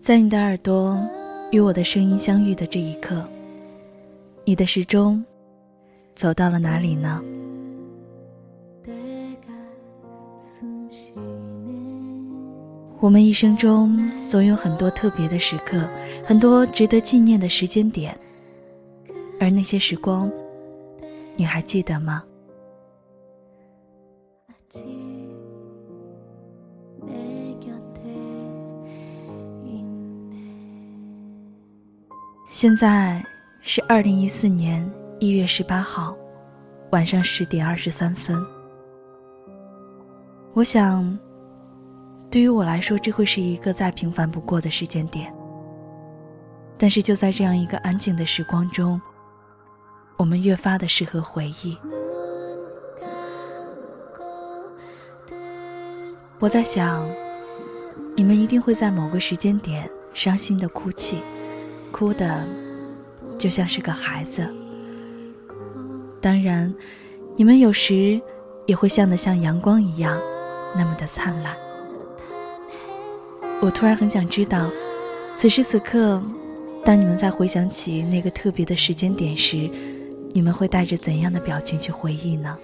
在你的耳朵与我的声音相遇的这一刻，你的时钟走到了哪里呢？我们一生中总有很多特别的时刻，很多值得纪念的时间点，而那些时光，你还记得吗？现在是二零一四年一月十八号晚上十点二十三分。我想，对于我来说，这会是一个再平凡不过的时间点。但是就在这样一个安静的时光中，我们越发的适合回忆。我在想，你们一定会在某个时间点伤心的哭泣。哭的就像是个孩子。当然，你们有时也会笑得像阳光一样，那么的灿烂。我突然很想知道，此时此刻，当你们在回想起那个特别的时间点时，你们会带着怎样的表情去回忆呢？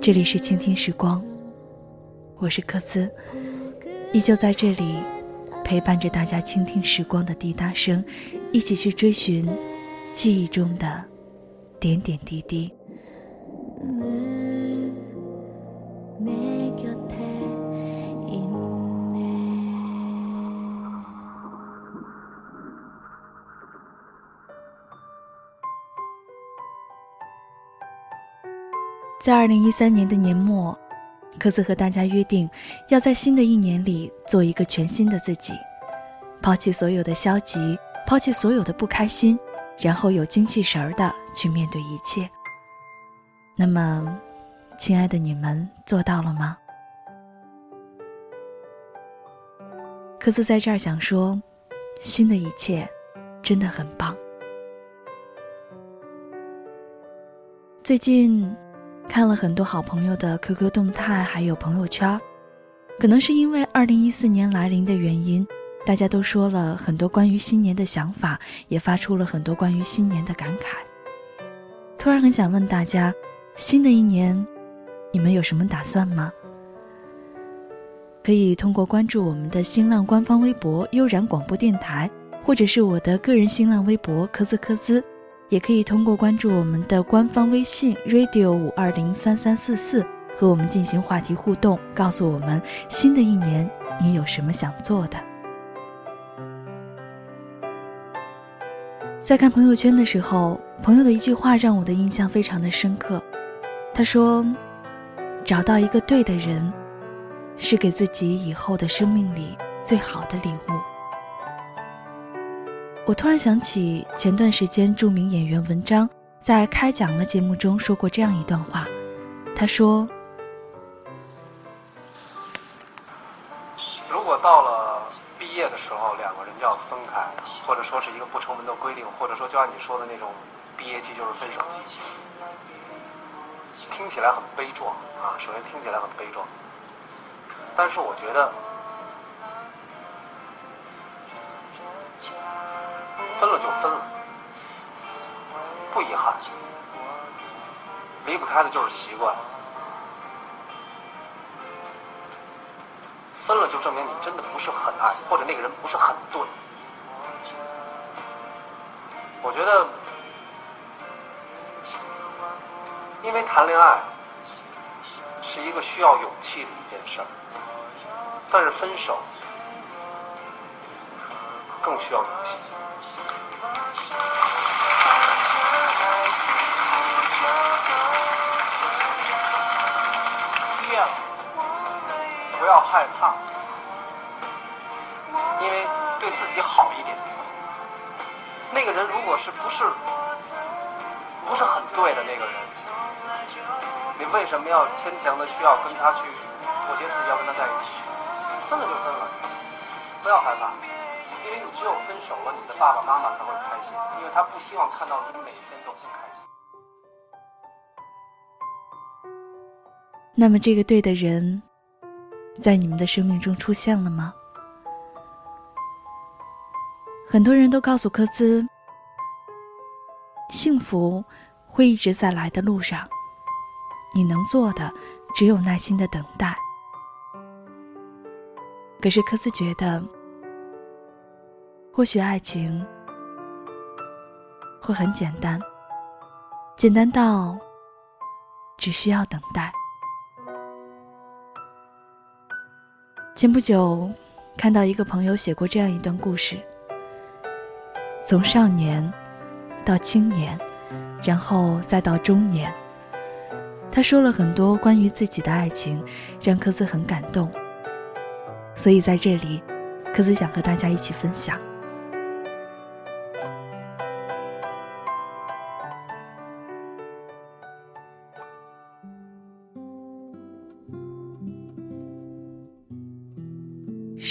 这里是倾听时光，我是柯兹，依旧在这里。陪伴着大家倾听时光的滴答声，一起去追寻记忆中的点点滴滴。在二零一三年的年末。科子和大家约定，要在新的一年里做一个全新的自己，抛弃所有的消极，抛弃所有的不开心，然后有精气神儿的去面对一切。那么，亲爱的你们做到了吗？科子在这儿想说，新的一切真的很棒。最近。看了很多好朋友的 QQ 动态，还有朋友圈，可能是因为二零一四年来临的原因，大家都说了很多关于新年的想法，也发出了很多关于新年的感慨。突然很想问大家，新的一年，你们有什么打算吗？可以通过关注我们的新浪官方微博“悠然广播电台”，或者是我的个人新浪微博“科兹科兹”。也可以通过关注我们的官方微信 radio 五二零三三四四和我们进行话题互动，告诉我们新的一年你有什么想做的。在看朋友圈的时候，朋友的一句话让我的印象非常的深刻。他说：“找到一个对的人，是给自己以后的生命里最好的礼物。”我突然想起前段时间著名演员文章在开讲了节目中说过这样一段话，他说：“如果到了毕业的时候，两个人就要分开，或者说是一个不成文的规定，或者说就按你说的那种毕业季就是分手季，听起来很悲壮啊。首先听起来很悲壮，但是我觉得。”分了就分了，不遗憾。离不开的就是习惯。分了就证明你真的不是很爱，或者那个人不是很对。我觉得，因为谈恋爱是一个需要勇气的一件事儿，但是分手更需要勇气。不要害怕，因为对自己好一点。那个人如果是不是不是很对的那个人，你为什么要牵强的需要跟他去妥协自己要跟他在一起？分了就分了，不要害怕，因为你只有分手了，你的爸爸妈妈才会开心，因为他不希望看到你每天都不开心。那么这个对的人，在你们的生命中出现了吗？很多人都告诉科兹，幸福会一直在来的路上，你能做的只有耐心的等待。可是科兹觉得，或许爱情会很简单，简单到只需要等待。前不久，看到一个朋友写过这样一段故事：从少年到青年，然后再到中年。他说了很多关于自己的爱情，让科子很感动。所以在这里，科子想和大家一起分享。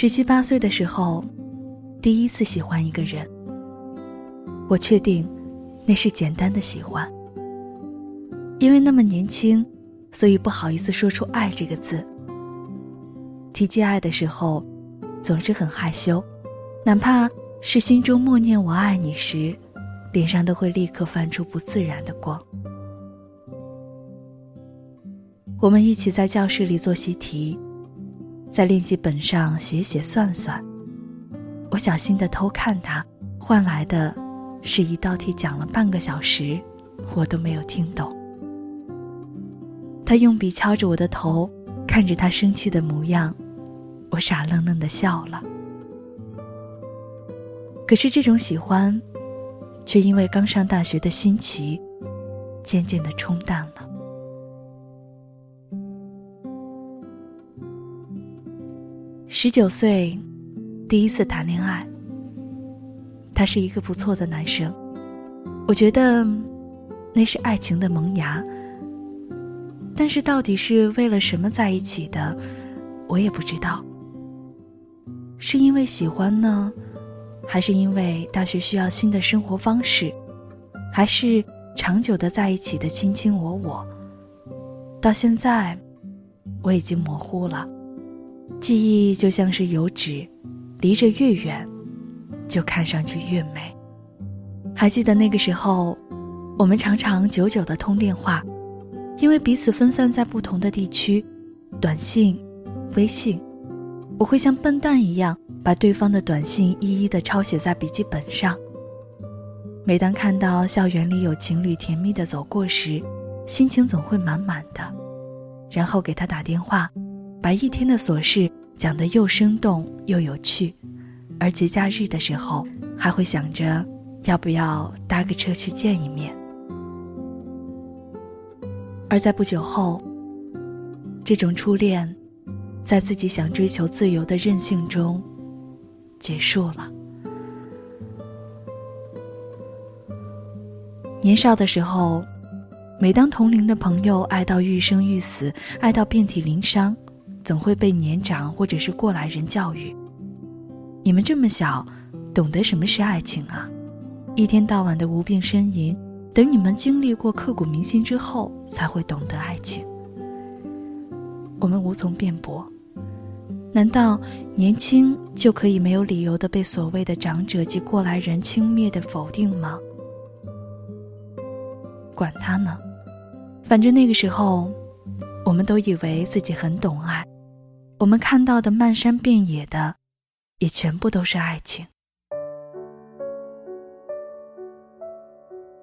十七八岁的时候，第一次喜欢一个人，我确定那是简单的喜欢，因为那么年轻，所以不好意思说出“爱”这个字。提及爱的时候，总是很害羞，哪怕是心中默念“我爱你”时，脸上都会立刻泛出不自然的光。我们一起在教室里做习题。在练习本上写写算算，我小心的偷看他，换来的是一道题讲了半个小时，我都没有听懂。他用笔敲着我的头，看着他生气的模样，我傻愣愣的笑了。可是这种喜欢，却因为刚上大学的新奇，渐渐的冲淡了。十九岁，第一次谈恋爱。他是一个不错的男生，我觉得那是爱情的萌芽。但是到底是为了什么在一起的，我也不知道。是因为喜欢呢，还是因为大学需要新的生活方式，还是长久的在一起的卿卿我我？到现在，我已经模糊了。记忆就像是油纸，离着越远，就看上去越美。还记得那个时候，我们常常久久的通电话，因为彼此分散在不同的地区，短信、微信，我会像笨蛋一样把对方的短信一一的抄写在笔记本上。每当看到校园里有情侣甜蜜的走过时，心情总会满满的，然后给他打电话。把一天的琐事讲得又生动又有趣，而节假日的时候还会想着要不要搭个车去见一面。而在不久后，这种初恋，在自己想追求自由的任性中结束了。年少的时候，每当同龄的朋友爱到欲生欲死，爱到遍体鳞伤。总会被年长或者是过来人教育：“你们这么小，懂得什么是爱情啊？一天到晚的无病呻吟，等你们经历过刻骨铭心之后，才会懂得爱情。”我们无从辩驳。难道年轻就可以没有理由的被所谓的长者及过来人轻蔑的否定吗？管他呢，反正那个时候，我们都以为自己很懂爱。我们看到的漫山遍野的，也全部都是爱情。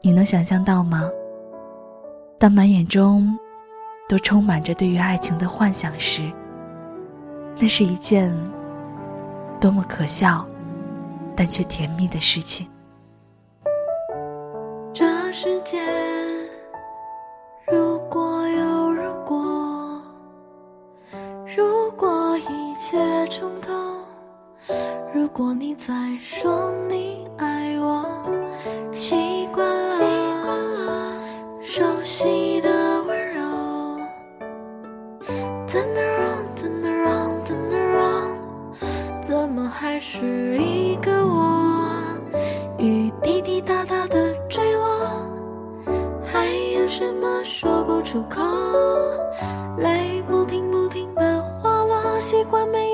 你能想象到吗？当满眼中都充满着对于爱情的幻想时，那是一件多么可笑，但却甜蜜的事情。这世界，切冲动。如果你在说你爱我，习惯了熟悉的温柔。Turn around, turn around, turn around，怎么还是一个我？雨滴滴答答的坠落，还有什么说不出口？习惯没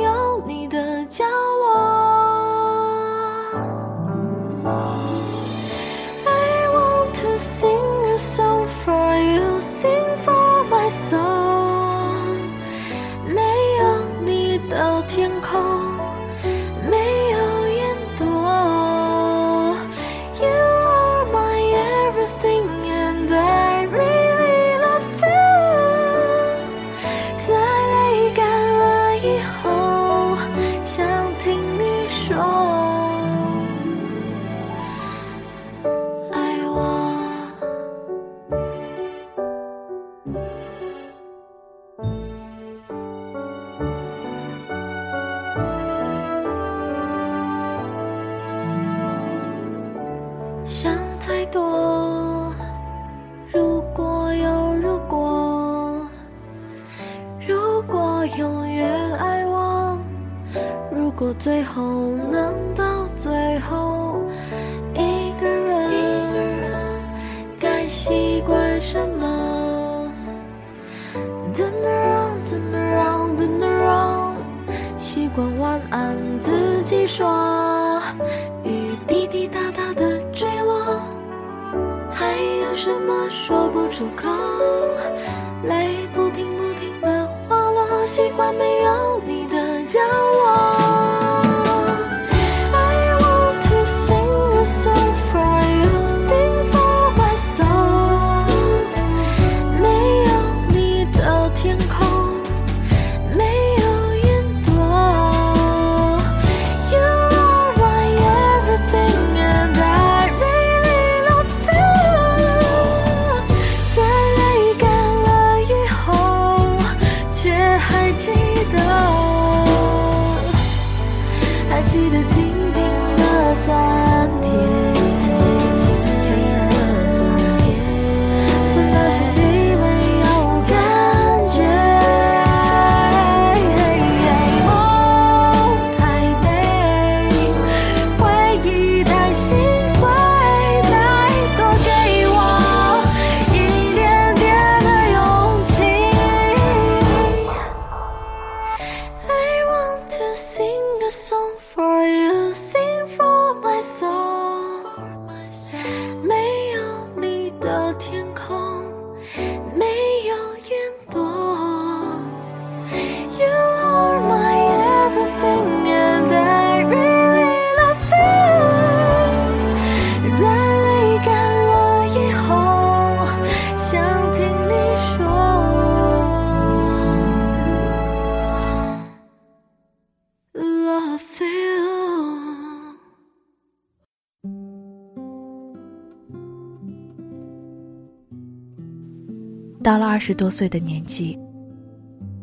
十多岁的年纪，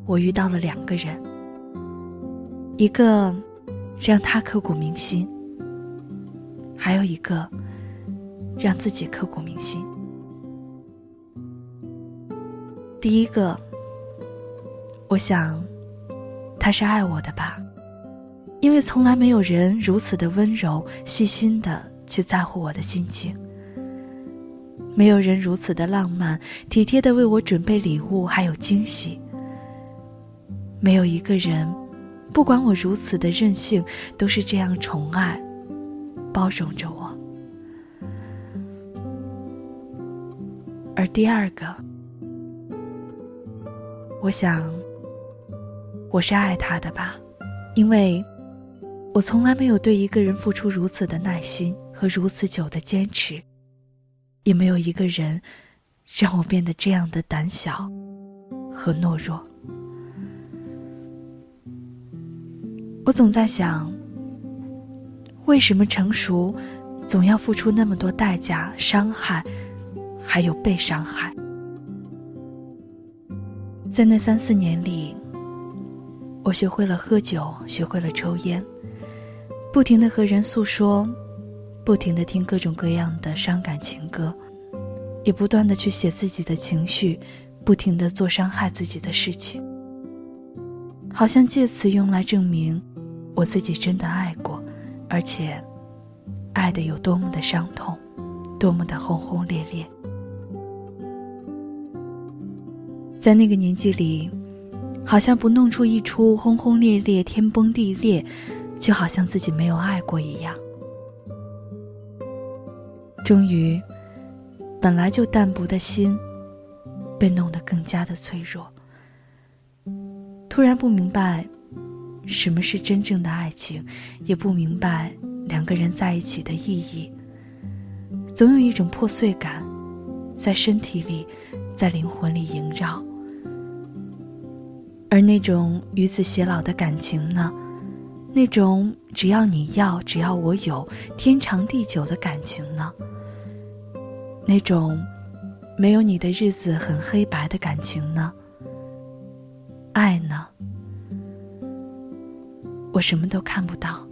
我遇到了两个人，一个让他刻骨铭心，还有一个让自己刻骨铭心。第一个，我想他是爱我的吧，因为从来没有人如此的温柔、细心的去在乎我的心情。没有人如此的浪漫、体贴的为我准备礼物，还有惊喜。没有一个人，不管我如此的任性，都是这样宠爱、包容着我。而第二个，我想，我是爱他的吧，因为我从来没有对一个人付出如此的耐心和如此久的坚持。也没有一个人让我变得这样的胆小和懦弱。我总在想，为什么成熟总要付出那么多代价、伤害，还有被伤害？在那三四年里，我学会了喝酒，学会了抽烟，不停的和人诉说。不停的听各种各样的伤感情歌，也不断的去写自己的情绪，不停的做伤害自己的事情，好像借此用来证明我自己真的爱过，而且爱的有多么的伤痛，多么的轰轰烈烈。在那个年纪里，好像不弄出一出轰轰烈烈、天崩地裂，就好像自己没有爱过一样。终于，本来就淡薄的心，被弄得更加的脆弱。突然不明白，什么是真正的爱情，也不明白两个人在一起的意义。总有一种破碎感，在身体里，在灵魂里萦绕。而那种与子偕老的感情呢？那种只要你要，只要我有，天长地久的感情呢？那种没有你的日子很黑白的感情呢？爱呢？我什么都看不到。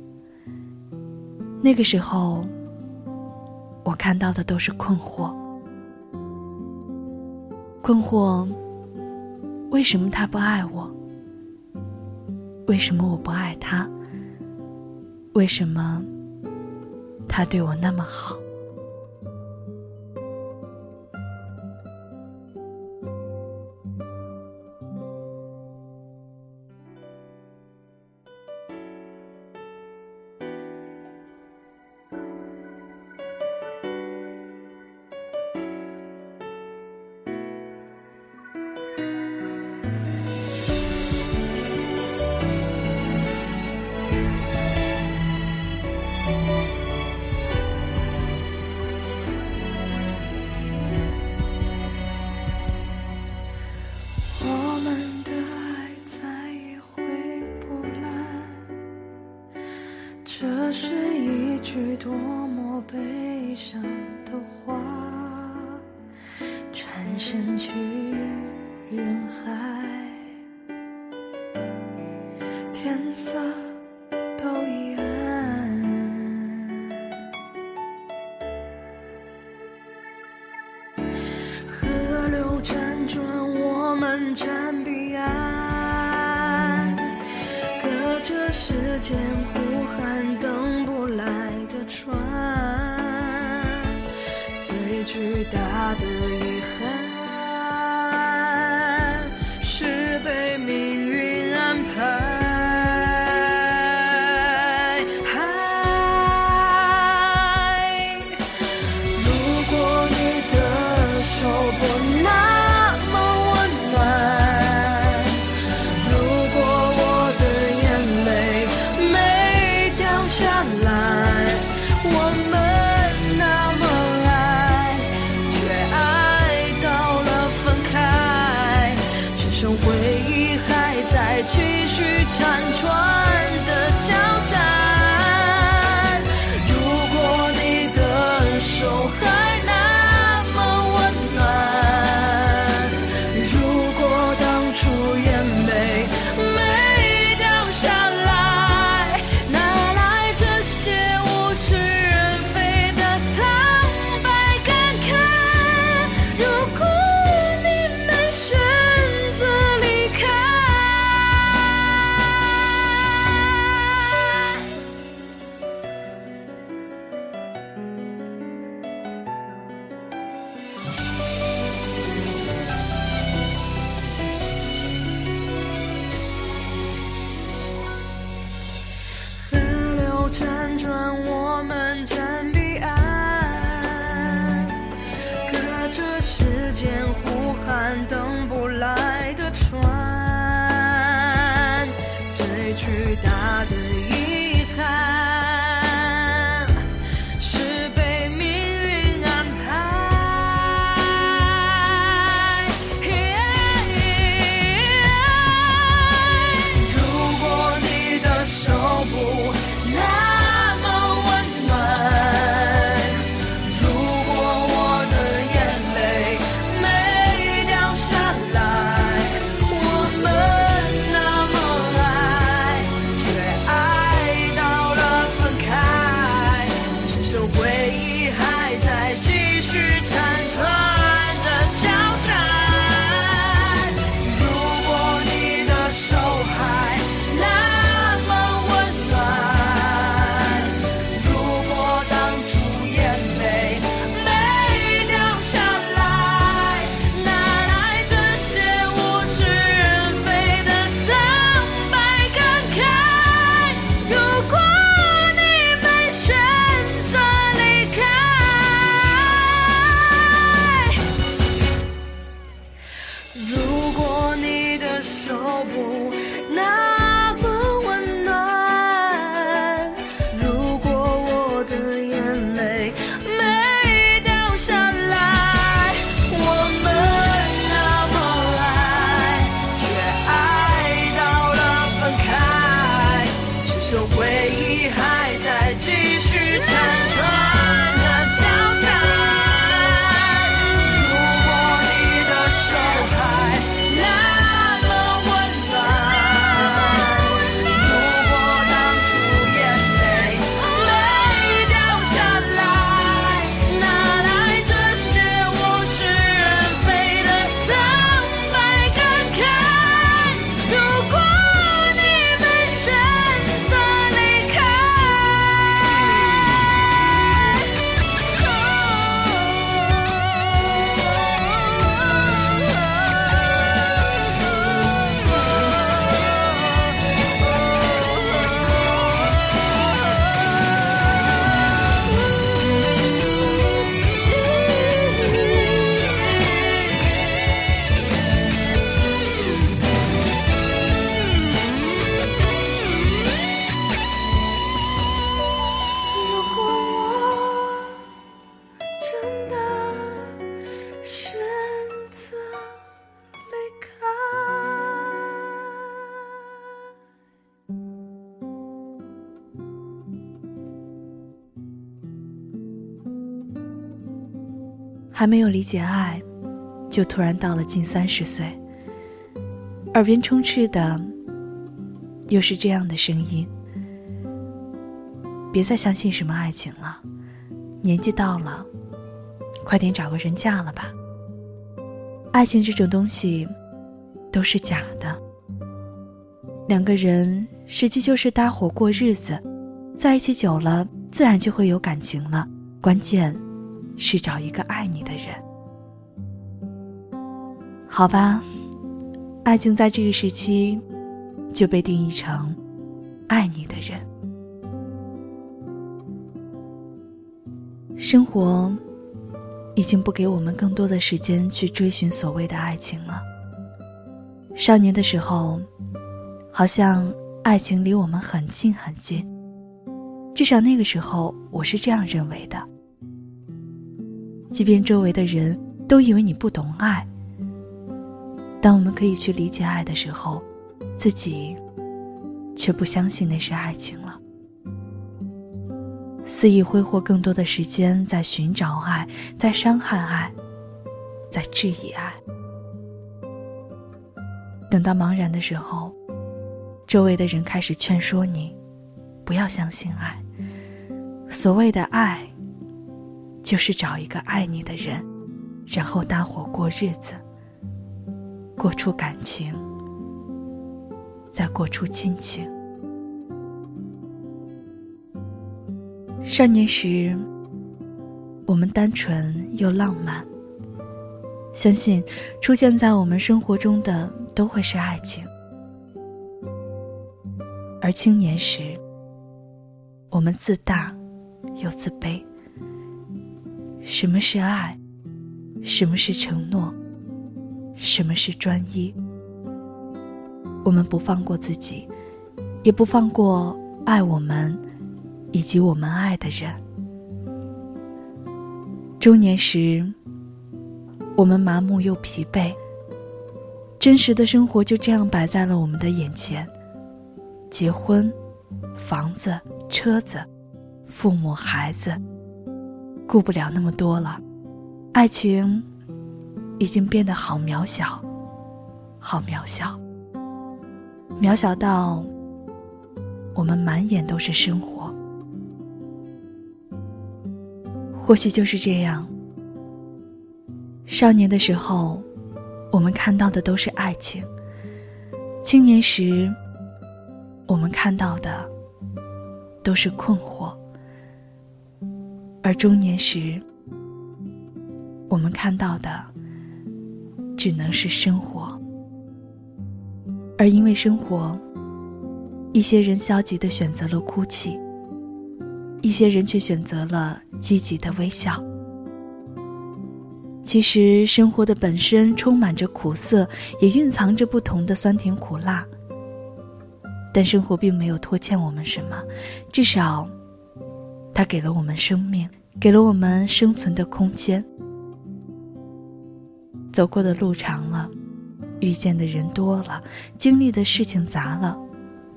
那个时候，我看到的都是困惑，困惑。为什么他不爱我？为什么我不爱他？为什么他对我那么好？是还没有理解爱，就突然到了近三十岁，耳边充斥的又是这样的声音：别再相信什么爱情了，年纪到了，快点找个人嫁了吧。爱情这种东西都是假的，两个人实际就是搭伙过日子，在一起久了，自然就会有感情了。关键。是找一个爱你的人，好吧？爱情在这个时期就被定义成爱你的人。生活已经不给我们更多的时间去追寻所谓的爱情了。少年的时候，好像爱情离我们很近很近，至少那个时候我是这样认为的。即便周围的人都以为你不懂爱，当我们可以去理解爱的时候，自己却不相信那是爱情了，肆意挥霍更多的时间在寻找爱，在伤害爱，在质疑爱。等到茫然的时候，周围的人开始劝说你，不要相信爱。所谓的爱。就是找一个爱你的人，然后搭伙过日子，过出感情，再过出亲情。少年时，我们单纯又浪漫，相信出现在我们生活中的都会是爱情；而青年时，我们自大又自卑。什么是爱？什么是承诺？什么是专一？我们不放过自己，也不放过爱我们以及我们爱的人。中年时，我们麻木又疲惫，真实的生活就这样摆在了我们的眼前：结婚、房子、车子、父母、孩子。顾不了那么多了，爱情已经变得好渺小，好渺小，渺小到我们满眼都是生活。或许就是这样，少年的时候，我们看到的都是爱情；青年时，我们看到的都是困惑。而中年时，我们看到的只能是生活。而因为生活，一些人消极的选择了哭泣，一些人却选择了积极的微笑。其实生活的本身充满着苦涩，也蕴藏着不同的酸甜苦辣。但生活并没有拖欠我们什么，至少，它给了我们生命，给了我们生存的空间。走过的路长了，遇见的人多了，经历的事情杂了，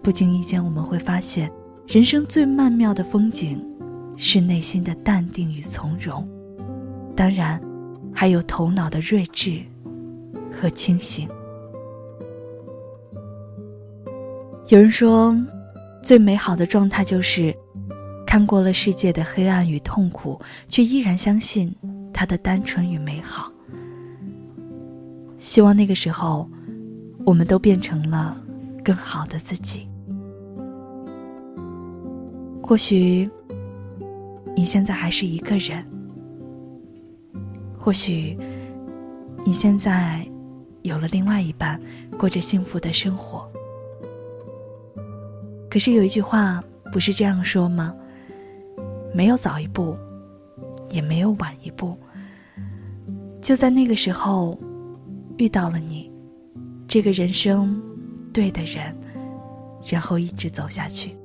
不经意间我们会发现，人生最曼妙的风景，是内心的淡定与从容。当然。还有头脑的睿智和清醒。有人说，最美好的状态就是看过了世界的黑暗与痛苦，却依然相信它的单纯与美好。希望那个时候，我们都变成了更好的自己。或许，你现在还是一个人。或许，你现在有了另外一半，过着幸福的生活。可是有一句话不是这样说吗？没有早一步，也没有晚一步。就在那个时候，遇到了你，这个人生对的人，然后一直走下去。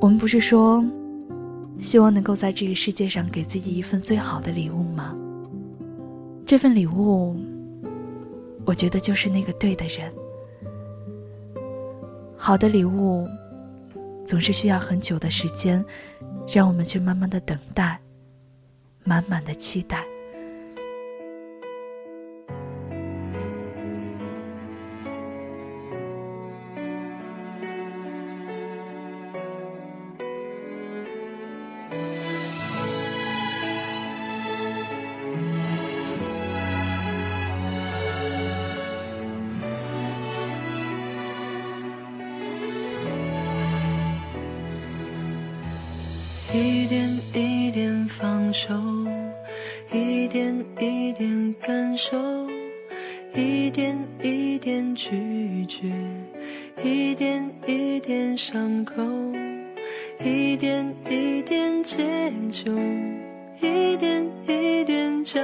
我们不是说。希望能够在这个世界上给自己一份最好的礼物吗？这份礼物，我觉得就是那个对的人。好的礼物，总是需要很久的时间，让我们去慢慢的等待，满满的期待。一点一点放手，一点一点感受，一点一点拒绝，一点一点伤口，一点一点解救，一点一点交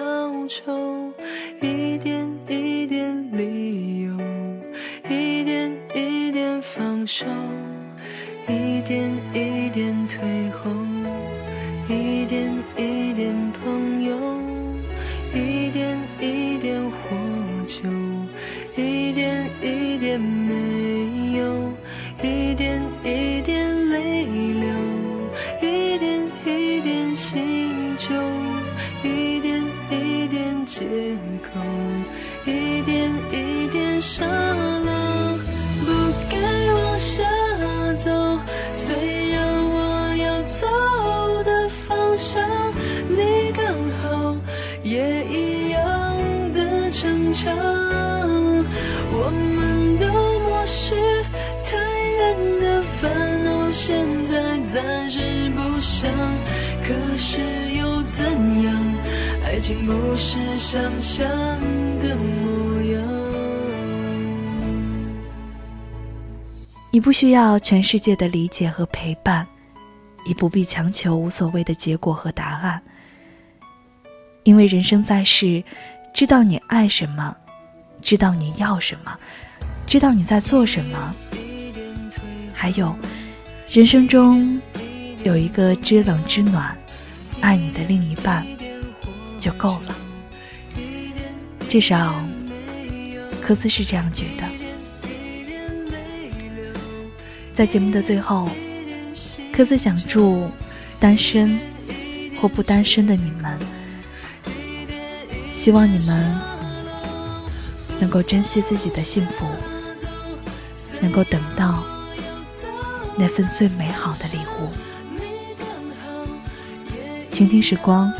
愁，借口，一点一点沙漏，不该往下爱情不是想象的模样。你不需要全世界的理解和陪伴。也不必强求无所谓的结果和答案，因为人生在世，知道你爱什么，知道你要什么，知道你在做什么，还有，人生中有一个知冷知暖、爱你的另一半，就够了。至少，科斯是这样觉得。在节目的最后。科斯想祝单身或不单身的你们，希望你们能够珍惜自己的幸福，能够等到那份最美好的礼物。倾听时光，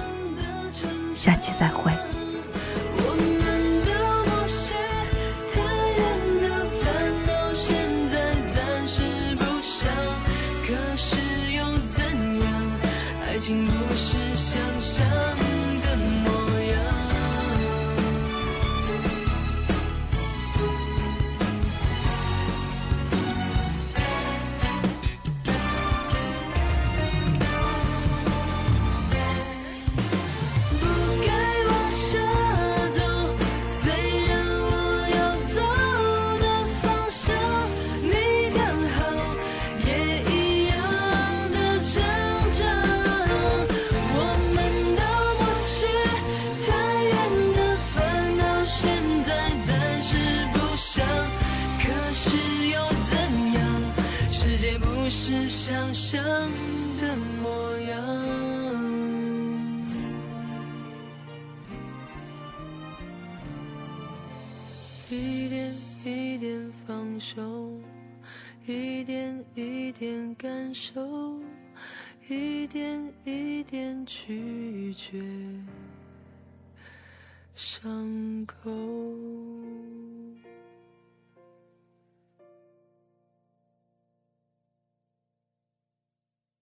一点一点拒绝伤口。